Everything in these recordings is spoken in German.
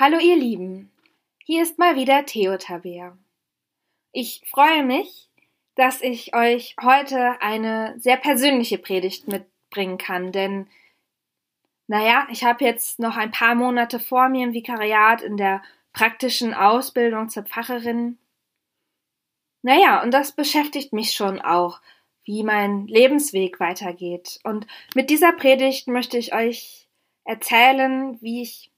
Hallo ihr Lieben, hier ist mal wieder Theo Tabea. Ich freue mich, dass ich euch heute eine sehr persönliche Predigt mitbringen kann, denn naja, ich habe jetzt noch ein paar Monate vor mir im Vikariat in der praktischen Ausbildung zur Pfarrerin. Naja, und das beschäftigt mich schon auch, wie mein Lebensweg weitergeht. Und mit dieser Predigt möchte ich euch erzählen, wie ich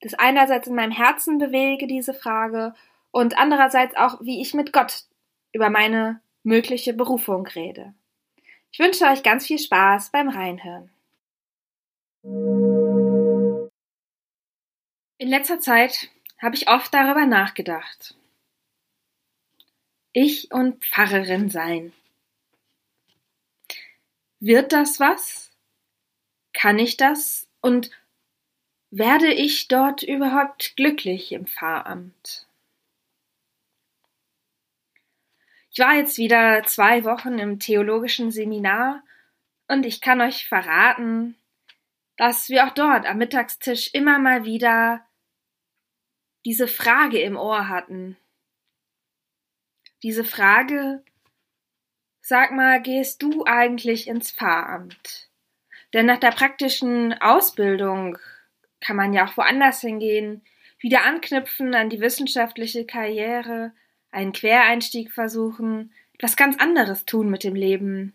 das einerseits in meinem Herzen bewege, diese Frage, und andererseits auch, wie ich mit Gott über meine mögliche Berufung rede. Ich wünsche euch ganz viel Spaß beim Reinhören. In letzter Zeit habe ich oft darüber nachgedacht. Ich und Pfarrerin sein. Wird das was? Kann ich das? Und werde ich dort überhaupt glücklich im Pfarramt? Ich war jetzt wieder zwei Wochen im theologischen Seminar und ich kann euch verraten, dass wir auch dort am Mittagstisch immer mal wieder diese Frage im Ohr hatten. Diese Frage, sag mal, gehst du eigentlich ins Pfarramt? Denn nach der praktischen Ausbildung kann man ja auch woanders hingehen, wieder anknüpfen an die wissenschaftliche Karriere, einen Quereinstieg versuchen, etwas ganz anderes tun mit dem Leben.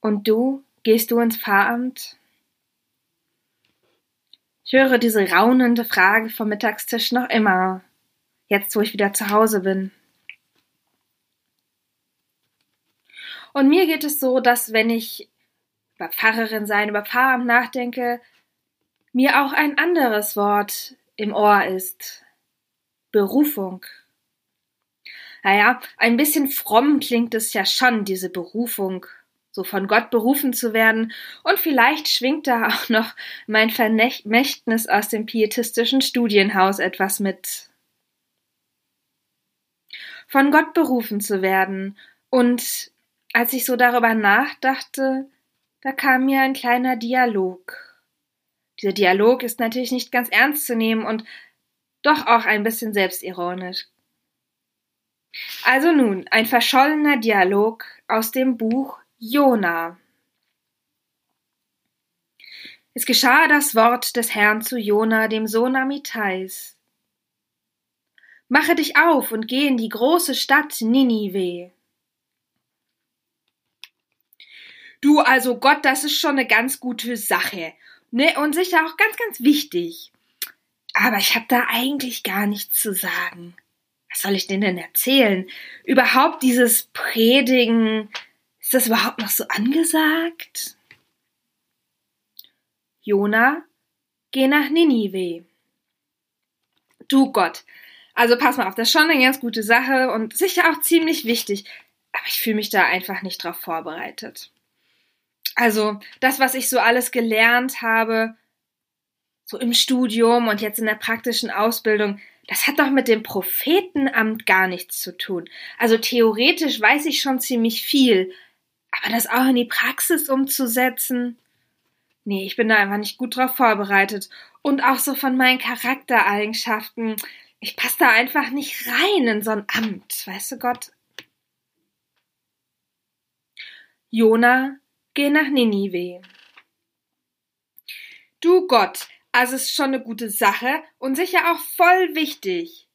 Und du, gehst du ins Pfarramt? Ich höre diese raunende Frage vom Mittagstisch noch immer, jetzt wo ich wieder zu Hause bin. Und mir geht es so, dass wenn ich über Pfarrerin sein, über Pfarramt nachdenke, mir auch ein anderes Wort im Ohr ist. Berufung. Naja, ein bisschen fromm klingt es ja schon, diese Berufung, so von Gott berufen zu werden, und vielleicht schwingt da auch noch mein Vermächtnis aus dem pietistischen Studienhaus etwas mit. Von Gott berufen zu werden, und als ich so darüber nachdachte, da kam mir ein kleiner Dialog. Dieser Dialog ist natürlich nicht ganz ernst zu nehmen und doch auch ein bisschen selbstironisch. Also nun, ein verschollener Dialog aus dem Buch Jona. Es geschah das Wort des Herrn zu Jona, dem Sohn Amitais. Mache dich auf und geh in die große Stadt Ninive. Du, also Gott, das ist schon eine ganz gute Sache. Ne? Und sicher auch ganz, ganz wichtig. Aber ich habe da eigentlich gar nichts zu sagen. Was soll ich denn denn erzählen? Überhaupt dieses Predigen, ist das überhaupt noch so angesagt? Jona, geh nach Ninive. Du Gott, also pass mal auf, das ist schon eine ganz gute Sache und sicher auch ziemlich wichtig, aber ich fühle mich da einfach nicht drauf vorbereitet. Also das, was ich so alles gelernt habe, so im Studium und jetzt in der praktischen Ausbildung, das hat doch mit dem Prophetenamt gar nichts zu tun. Also theoretisch weiß ich schon ziemlich viel, aber das auch in die Praxis umzusetzen, nee, ich bin da einfach nicht gut drauf vorbereitet. Und auch so von meinen Charaktereigenschaften, ich passe da einfach nicht rein in so ein Amt, weißt du Gott? Jona Geh nach Ninive. Du Gott, also ist schon eine gute Sache und sicher auch voll wichtig.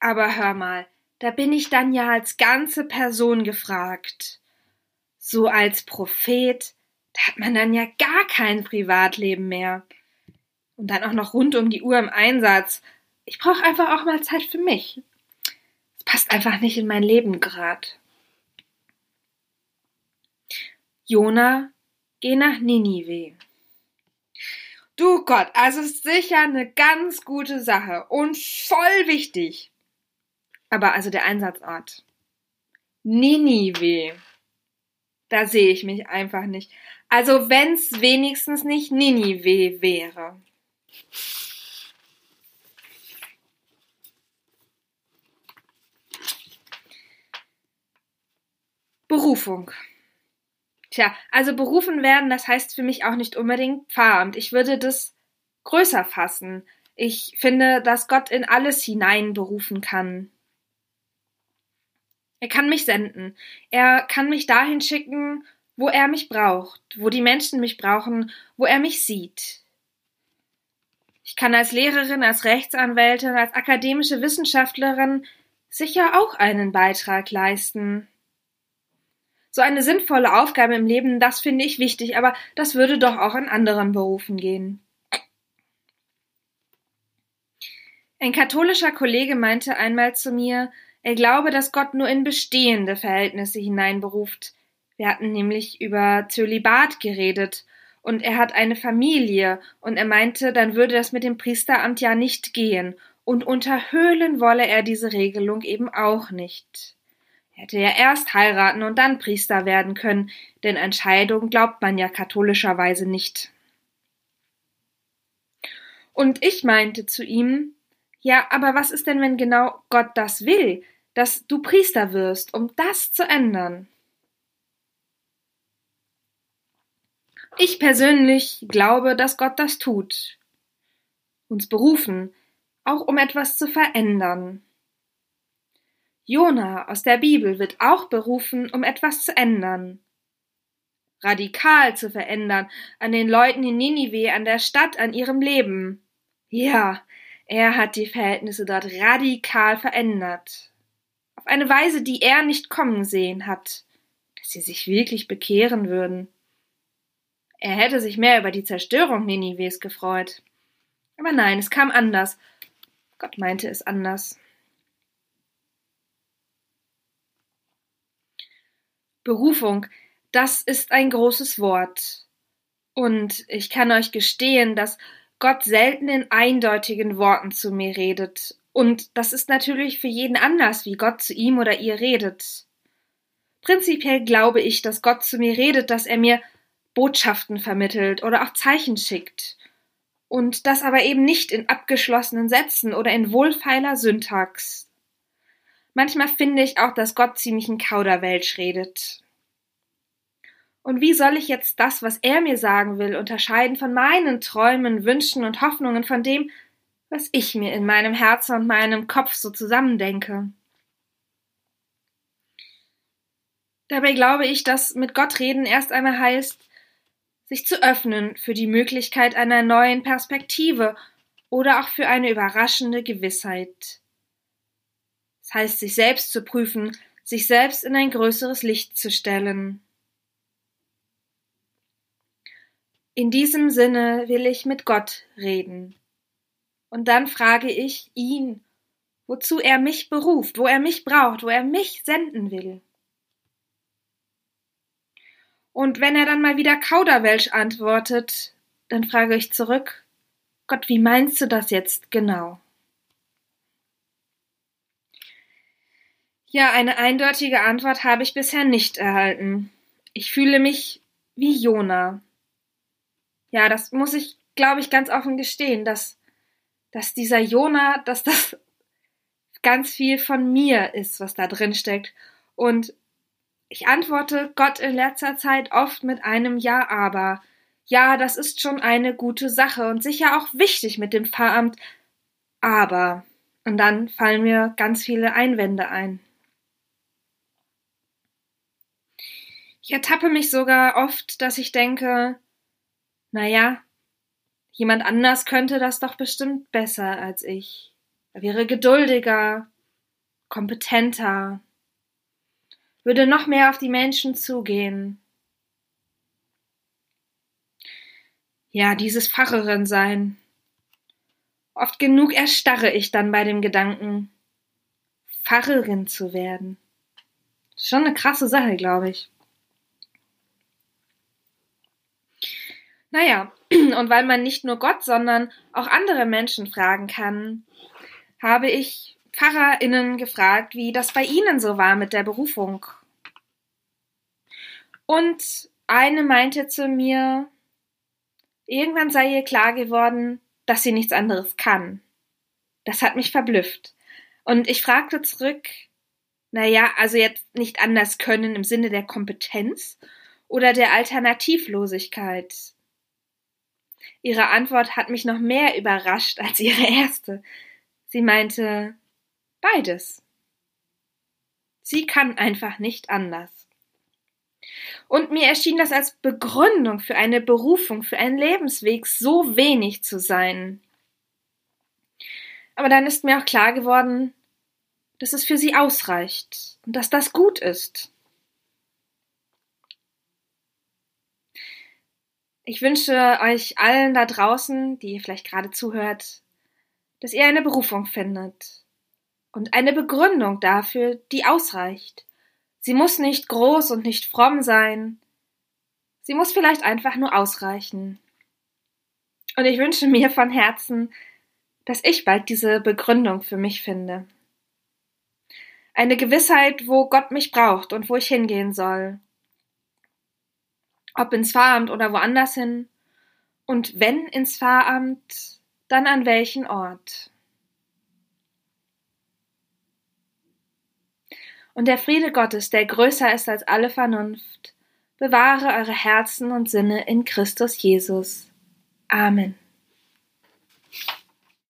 Aber hör mal, da bin ich dann ja als ganze Person gefragt. So als Prophet, da hat man dann ja gar kein Privatleben mehr. Und dann auch noch rund um die Uhr im Einsatz. Ich brauche einfach auch mal Zeit für mich. Es passt einfach nicht in mein Leben grad. Jona, geh nach Ninive. Du Gott, also ist sicher eine ganz gute Sache und voll wichtig. Aber also der Einsatzort. Ninive. Da sehe ich mich einfach nicht. Also wenn's wenigstens nicht Ninive wäre. Berufung. Tja, also berufen werden, das heißt für mich auch nicht unbedingt Pfarramt. Ich würde das größer fassen. Ich finde, dass Gott in alles hineinberufen kann. Er kann mich senden. Er kann mich dahin schicken, wo er mich braucht, wo die Menschen mich brauchen, wo er mich sieht. Ich kann als Lehrerin, als Rechtsanwältin, als akademische Wissenschaftlerin sicher auch einen Beitrag leisten. So eine sinnvolle Aufgabe im Leben, das finde ich wichtig, aber das würde doch auch in anderen Berufen gehen. Ein katholischer Kollege meinte einmal zu mir, er glaube, dass Gott nur in bestehende Verhältnisse hineinberuft. Wir hatten nämlich über Zölibat geredet und er hat eine Familie und er meinte, dann würde das mit dem Priesteramt ja nicht gehen und unterhöhlen wolle er diese Regelung eben auch nicht. Hätte ja erst heiraten und dann Priester werden können, denn an glaubt man ja katholischerweise nicht. Und ich meinte zu ihm, ja, aber was ist denn, wenn genau Gott das will, dass du Priester wirst, um das zu ändern? Ich persönlich glaube, dass Gott das tut. Uns berufen, auch um etwas zu verändern. Jona aus der Bibel wird auch berufen, um etwas zu ändern. Radikal zu verändern, an den Leuten in Ninive, an der Stadt, an ihrem Leben. Ja, er hat die Verhältnisse dort radikal verändert. Auf eine Weise, die er nicht kommen sehen hat, dass sie sich wirklich bekehren würden. Er hätte sich mehr über die Zerstörung Ninives gefreut. Aber nein, es kam anders. Gott meinte es anders. Berufung, das ist ein großes Wort. Und ich kann euch gestehen, dass Gott selten in eindeutigen Worten zu mir redet. Und das ist natürlich für jeden anders, wie Gott zu ihm oder ihr redet. Prinzipiell glaube ich, dass Gott zu mir redet, dass er mir Botschaften vermittelt oder auch Zeichen schickt. Und das aber eben nicht in abgeschlossenen Sätzen oder in wohlfeiler Syntax. Manchmal finde ich auch, dass Gott ziemlich in Kauderwelsch redet. Und wie soll ich jetzt das, was er mir sagen will, unterscheiden von meinen Träumen, Wünschen und Hoffnungen, von dem, was ich mir in meinem Herzen und meinem Kopf so zusammendenke? Dabei glaube ich, dass mit Gott reden erst einmal heißt, sich zu öffnen für die Möglichkeit einer neuen Perspektive oder auch für eine überraschende Gewissheit. Das heißt, sich selbst zu prüfen, sich selbst in ein größeres Licht zu stellen. In diesem Sinne will ich mit Gott reden. Und dann frage ich ihn, wozu er mich beruft, wo er mich braucht, wo er mich senden will. Und wenn er dann mal wieder Kauderwelsch antwortet, dann frage ich zurück, Gott, wie meinst du das jetzt genau? Ja, eine eindeutige Antwort habe ich bisher nicht erhalten. Ich fühle mich wie Jona. Ja, das muss ich, glaube ich, ganz offen gestehen, dass, dass dieser Jona, dass das ganz viel von mir ist, was da drin steckt. Und ich antworte Gott in letzter Zeit oft mit einem Ja, aber. Ja, das ist schon eine gute Sache und sicher auch wichtig mit dem Pfarramt, aber. Und dann fallen mir ganz viele Einwände ein. Ich ertappe mich sogar oft, dass ich denke, na ja, jemand anders könnte das doch bestimmt besser als ich. Er wäre geduldiger, kompetenter, würde noch mehr auf die Menschen zugehen. Ja, dieses Pfarrerin sein. Oft genug erstarre ich dann bei dem Gedanken, Pfarrerin zu werden. Schon eine krasse Sache, glaube ich. Naja, und weil man nicht nur Gott, sondern auch andere Menschen fragen kann, habe ich PfarrerInnen gefragt, wie das bei ihnen so war mit der Berufung. Und eine meinte zu mir, irgendwann sei ihr klar geworden, dass sie nichts anderes kann. Das hat mich verblüfft. Und ich fragte zurück, na ja, also jetzt nicht anders können im Sinne der Kompetenz oder der Alternativlosigkeit. Ihre Antwort hat mich noch mehr überrascht als ihre erste. Sie meinte beides. Sie kann einfach nicht anders. Und mir erschien das als Begründung für eine Berufung, für einen Lebensweg so wenig zu sein. Aber dann ist mir auch klar geworden, dass es für sie ausreicht und dass das gut ist. Ich wünsche euch allen da draußen, die ihr vielleicht gerade zuhört, dass ihr eine Berufung findet und eine Begründung dafür, die ausreicht. Sie muss nicht groß und nicht fromm sein. Sie muss vielleicht einfach nur ausreichen. Und ich wünsche mir von Herzen, dass ich bald diese Begründung für mich finde. Eine Gewissheit, wo Gott mich braucht und wo ich hingehen soll ob ins Pfarramt oder woanders hin, und wenn ins Pfarramt, dann an welchen Ort. Und der Friede Gottes, der größer ist als alle Vernunft, bewahre eure Herzen und Sinne in Christus Jesus. Amen.